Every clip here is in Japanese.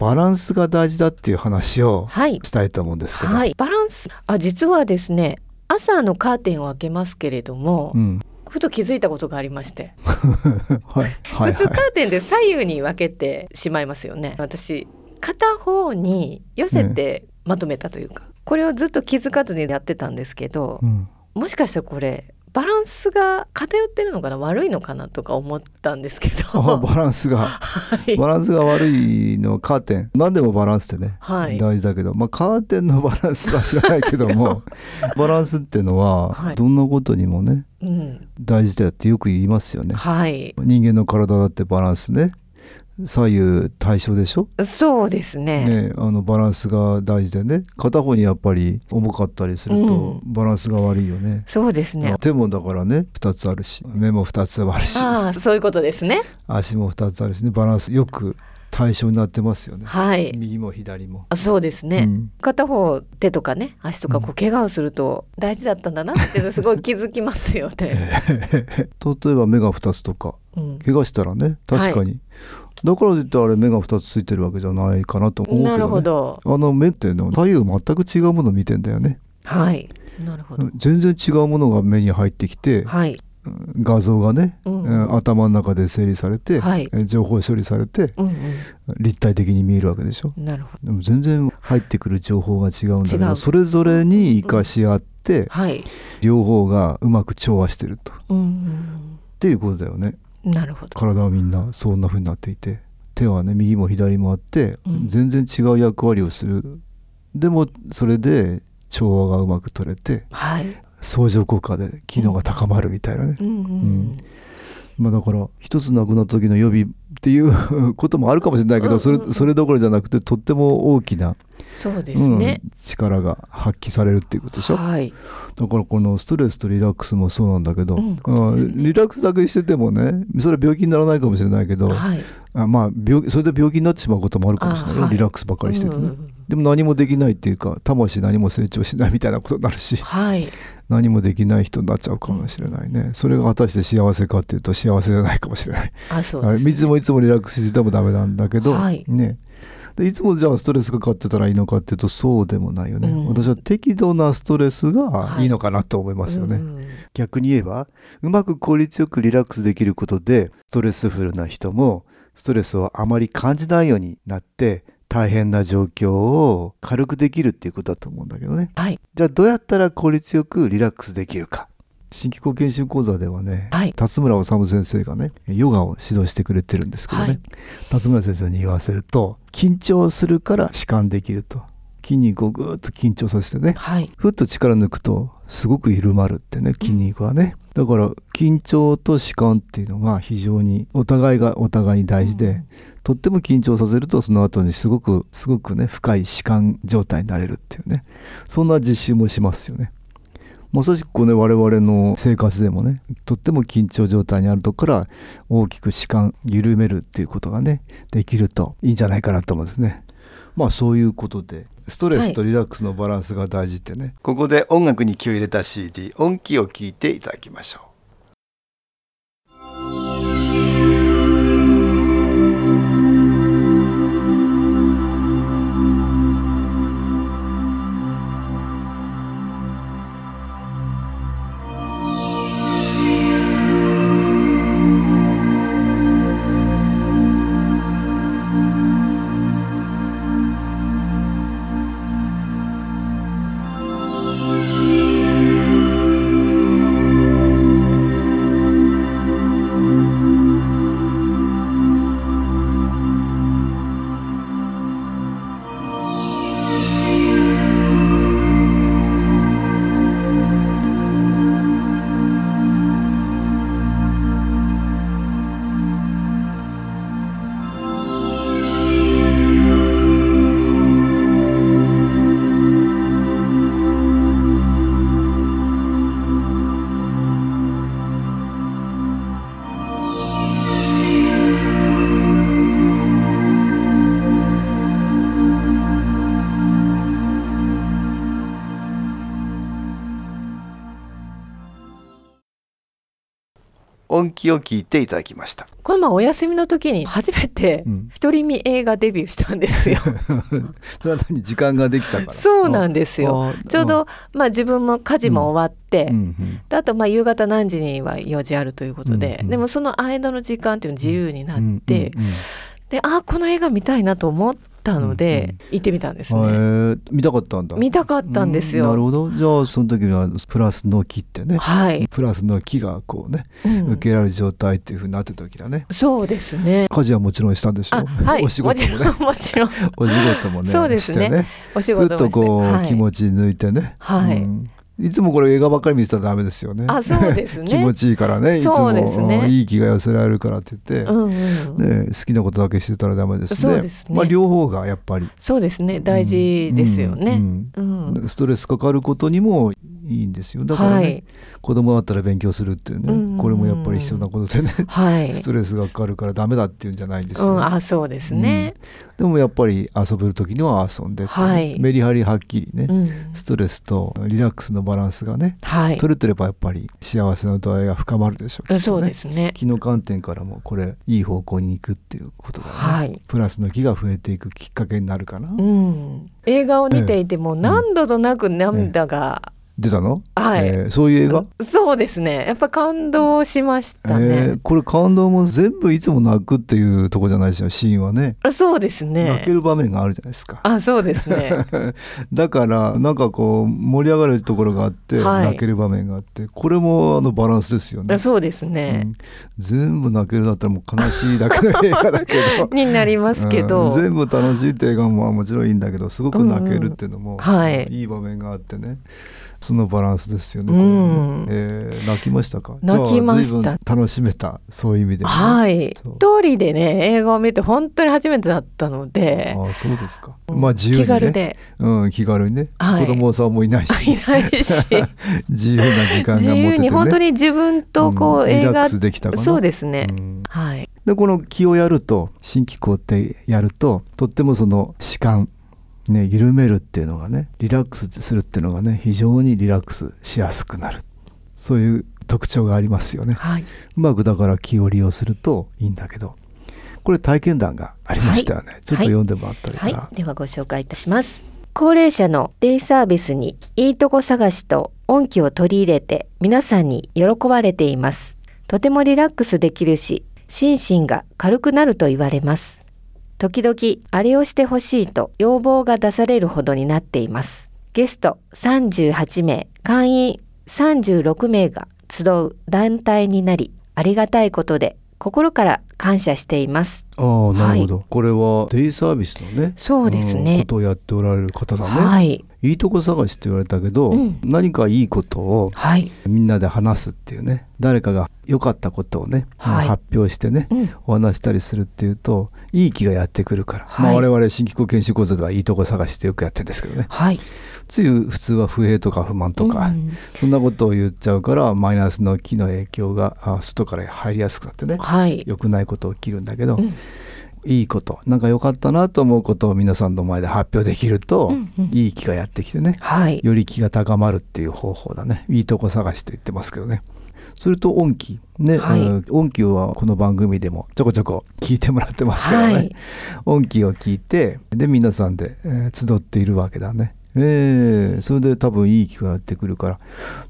バランスが大事だっていう話をはい、したいと思うんですけど、はい、バランス。あ、実はですね、朝のカーテンを開けますけれども、うん、ふと気づいたことがありまして、はい。はい普通カはいーテンで左右に分けてしまいますよね。私、片方に寄せてまとめたというか、これをずっと気づかずにやってたんですけどう、ん、もしかしたらこれ。バランスが偏ってるのかな？悪いのかなとか思ったんですけあど、バランスが。はい。バランスが悪いのはカーテン何でもバランスってね、はい。大事だけど、まあ、カーテンのバランスは知らないけども バランスっていうのははい。どんなことにもねうん、大事だよってよく言いますよね。はい、人間の体だってバランスね左右対称でしょ、そうですね。ね、あのバランスが大事でね片方にやっぱり重かったりするとバランスが悪いよね。そうですね。手もだからね2つあるし目も2つあるしああ、そういうことですね。足も2つあるしねバランスよく対称になってますよね。はい。右も左も。あそうですね、うん片方手とかね足とかこうう怪我をすると大事だったんだなっていうの すごい気づきますよね。例えば目が2つとかうん怪我したらね確かに、だからといってあれ目が2つついてるわけじゃないかなと思うけどねなるほど。あの目っての左右全く違うものを見てんだよねはい。なるほど。全然違うものが目に入ってきてはい。画像がね、うんうん頭の中で整理されて、はいえ情報処理されてうん立体的に見えるわけでしょうん。なるほど。でも全然入ってくる情報が違うんだけどそれぞれに生かし合って、はい。両方がうまく調和してるとっうんていうことだよねうん。なるほど。体はみんなそんな風になっていて手はね右も左もあって、うん全然違う役割をするでもそれで調和がうまく取れてはい。相乗効果で機能が高まるみたいなね、うんうんうん。まあだから一つなくなった時の予備っていうこともあるかもしれないけど、それそれどころじゃなくてとっても大きな、そうですね。うん力が発揮されるっていうことでしょ、はい。だからこのストレスとリラックスもそうなんだけど、うんねリラックスだけしててもねそれは病気にならないかもしれないけど、はい。あまあ病それで病気になってしまうこともあるかもしれないよ、あはいリラックスばっかりしててね、うんでも何もできないっていうか魂何も成長しないみたいなことになるしはい。何もできない人になっちゃうかもしれないねそれが果たして幸せかっていうと幸せじゃないかもしれないあ、そうね。いつもいつもリラックスしててもダメなんだけど、はい。ね。でいつもじゃあストレスがかかってたらいいのかっていうとそうでもないよね、うん。私は適度なストレスがいいのかなと思いますよね、うんうん。逆に言えばうまく効率よくリラックスできることでストレスフルな人もストレスをあまり感じないようになって大変な状況を軽くできるっていうことだと思うんだけどね。はい。じゃあどうやったら効率よくリラックスできるか新機構研修講座ではね、はい。辰村治先生がねヨガを指導してくれてるんですけどね、はい。辰村先生に言わせると緊張するから弛緩できると。筋肉をぐーっと緊張させてねはい。ふっと力抜くとすごく緩まるってね筋肉はね、だから緊張と弛緩っていうのが非常にお互いがお互いに大事で、うん。とっても緊張させるとその後にすごくすごくね深い弛緩状態になれるっていうね。そんな実習もしますよね。まさしく我々の生活でもねとっても緊張状態にあるとこから大きく弛緩緩めるっていうことがねできるといいんじゃないかなと思うんですね。まあそういうことでストレスとリラックスのバランスが大事ってね、ここで音楽に気を入れた CD 音気を聞いていただきましょう。音気を聞いていただきました。この前お休みの時に初めてうん。一人見映画デビューしたんですよ。それは何時間ができたから。そうなんですよ。あちょうど、まあ自分も家事も終わって、うんあとまあ夕方何時には用事あるということで、うんうん。でもその間の時間っていうの自由になって、うんうんうんであこの映画見たいなと思ったので、行ってみたんですね。へえ。見たかったんだ。見たかったんですよ。うなるほど。じゃあその時にはプラスの木ってねはい、プラスの木がこうね、うん。受けられる状態っていうふうになってた時だね。そうですね。家事はもちろんしたんでしょあはい、お仕事もね。もちろんお仕事もねそうですね。お仕ふっ事もして。とこう、はい。気持ち抜いてね、はい。うんいつもこれ映画ばっかり見てたらダメですよね。あそうですね。気持ちいいからね。いつも。そうですね。うんいい気が寄せられるからって言って、うんうんね、好きなことだけしてたらダメですね。そうですね。まあ、両方がやっぱり。そうですね。大事ですよね。ううんん。ストレスかかることにもいいんですよ。だからね、はい。子供だったら勉強するっていうね、うんこれもやっぱり必要なことでね、はい。ストレスがかかるからダメだっていうんじゃないんですよ、うん、あそうですね。でもやっぱり遊べる時には遊んではい。メリハリはっきりね、うん、ストレスとリラックスのバランスがねはい。取れてればやっぱり幸せの度合いが深まるでしょうね。そうですね。気の観点からもこれいい方向に行くっていうことだよね、はい。プラスの気が増えていくきっかけになるかな、うん、映画を見ていても何度となく涙が、出たの、はい。えーそういう映画？そうですね。やっぱ感動しましたえねー、これ感動も全部いつも泣くっていうとこじゃないですよシーンはね。そうです泣ねける場面があるじゃないですか。あそうですね。だからなんかこう盛り上がるところがあって、はい。泣ける場面があってこれもあのバランスですよね、そうですうねん、全部泣けるだったらもう悲しいだけの映画だけど。になりますけど、うん。全部楽しいって映画ももちろんいいんだけどすごく泣けるっていうのも、うんうん。はい。いい場面があってねそのバランスですよね,、ね。えー泣きましたか？泣きました。楽しめたそういう。意味でもね、はい一人でね映画を見て本当に初めてだったので。ああそうですか。うんまあ自由にね。気軽で。うん、気軽にね、はい。子供さんもいないし。いないし。自由な時間が持てて、ね、由に本当に自分とこう、映画んリラックスできたかな。そうですね、うん。はい。でこの気をやると新機構ってやるととってもその弛緩ね緩めるっていうのがねリラックスするっていうのがね非常にリラックスしやすくなる。そういう特徴がありますよね。はい。うまくだから気を利用するといいんだけどこれ体験談がありましたよね、ちょっと読んでもらったらいいかな、はい、ではご紹介いたします。高齢者のデイサービスにいいとこ探しと音気を取り入れて皆さんに喜ばれています。とてもリラックスできるし、心身が軽くなると言われます。時々あれをしてほしいと要望が出されるほどになっています。ゲスト38名、会員36名が集う団体になり、ありがたいことで心から感謝しています。ああなるほど、これはデイサービスのねそうですねんことをやっておられる方だね、はい。いいとこ探しって言われたけど、うん。何かいいことをはい。みんなで話すっていうね誰かが良かったことをね、はい。発表してね、うん。お話したりするっていうといい気がやってくるから、はい。まあ、我々新機構研修講座ではいいとこ探しってよくやってるんですけどね。はい。つい普通は不平とか不満とか、うん。そんなことを言っちゃうからマイナスの気の影響があ外から入りやすくなってねはい。良くないこと起きるんだけど、うんいいことなんか良かったなと思うことを皆さんの前で発表できると、うんうん。いい気がやってきてね。はい。より気が高まるっていう方法だね。いいとこ探しと言ってますけどね。それと音気ね、はい。うん。音気はこの番組でもちょこちょこ聞いてもらってますからね、はい。音気を聞いてで皆さんで、えー集っているわけだねえーそれで多分いい気がやってくるから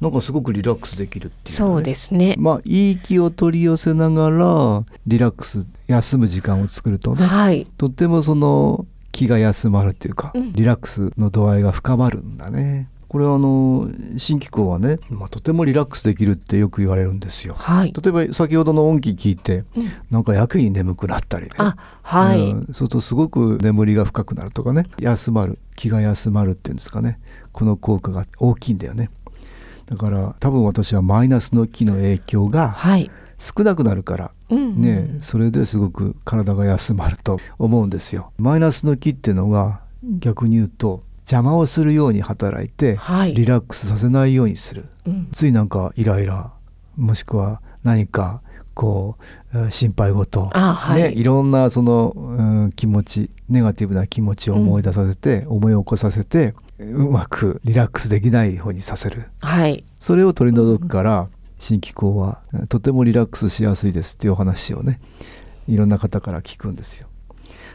なんかすごくリラックスできるっていう、ね、そうですね。まあいい気を取り寄せながらリラックス休む時間を作るとね、はい。とってもその気が休まるっていうか、うんリラックスの度合いが深まるんだね。これはあの新機構はね、まあ、とてもリラックスできるってよく言われるんですよ。はい。例えば先ほどの音気聞いてうんなんかやけに眠くなったりね。あ、はい。うんそうするとすごく眠りが深くなるとかね休まる気が休まるっていうんですかねこの効果が大きいんだよねだから多分私はマイナスの気の影響がはい。少なくなるからうん。ね、それですごく体が休まると思うんですよ。マイナスの気っていうのが逆に言うと邪魔をするように働いて、はいリラックスさせないようにする。うんついなんかイライラもしくは何かこううん心配事、あはいね、いろんなその、うん気持ちネガティブな気持ちを思い出させて、思い起こさせてうまくリラックスできないようにさせる。はい。それを取り除くから新機構はとてもリラックスしやすいですっていうお話をねいろんな方から聞くんですよ。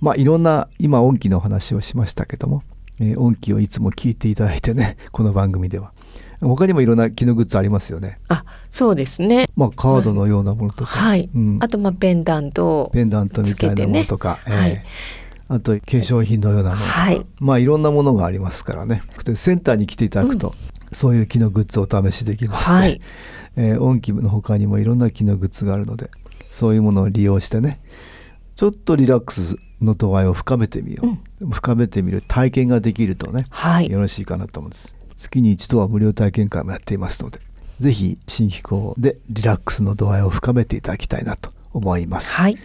まあいろんな今音機の話をしましたけども、えー、音機をいつも聞いていただいてね この番組では。他にもいろんな機能グッズありますよね。あそうですね。まあカードのようなものとか、はい、うん、あとまあペンダントペンダントみたいなものとか、ね、えー、はい。あと化粧品のようなものとか、はい、まあいろんなものがありますからね。センターに来ていただくと、うん、そういう機能グッズをお試しできますね、はい、えー、音機の他にもいろんな機能グッズがあるのでそういうものを利用してねちょっとリラックスの度合いを深めてみよう、うん、深めてみる体験ができるとね、はい、よろしいかなと思うんです。月に一度は無料体験会もやっていますのでぜひ新機構でリラックスの度合いを深めていただきたいなと思います、はい、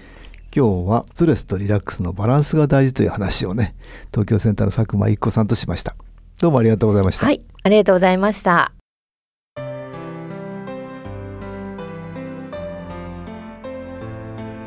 今日はストレスとリラックスのバランスが大事という話をね東京センターの佐久間一子さんとしました。どうもありがとうございました。はい。ありがとうございました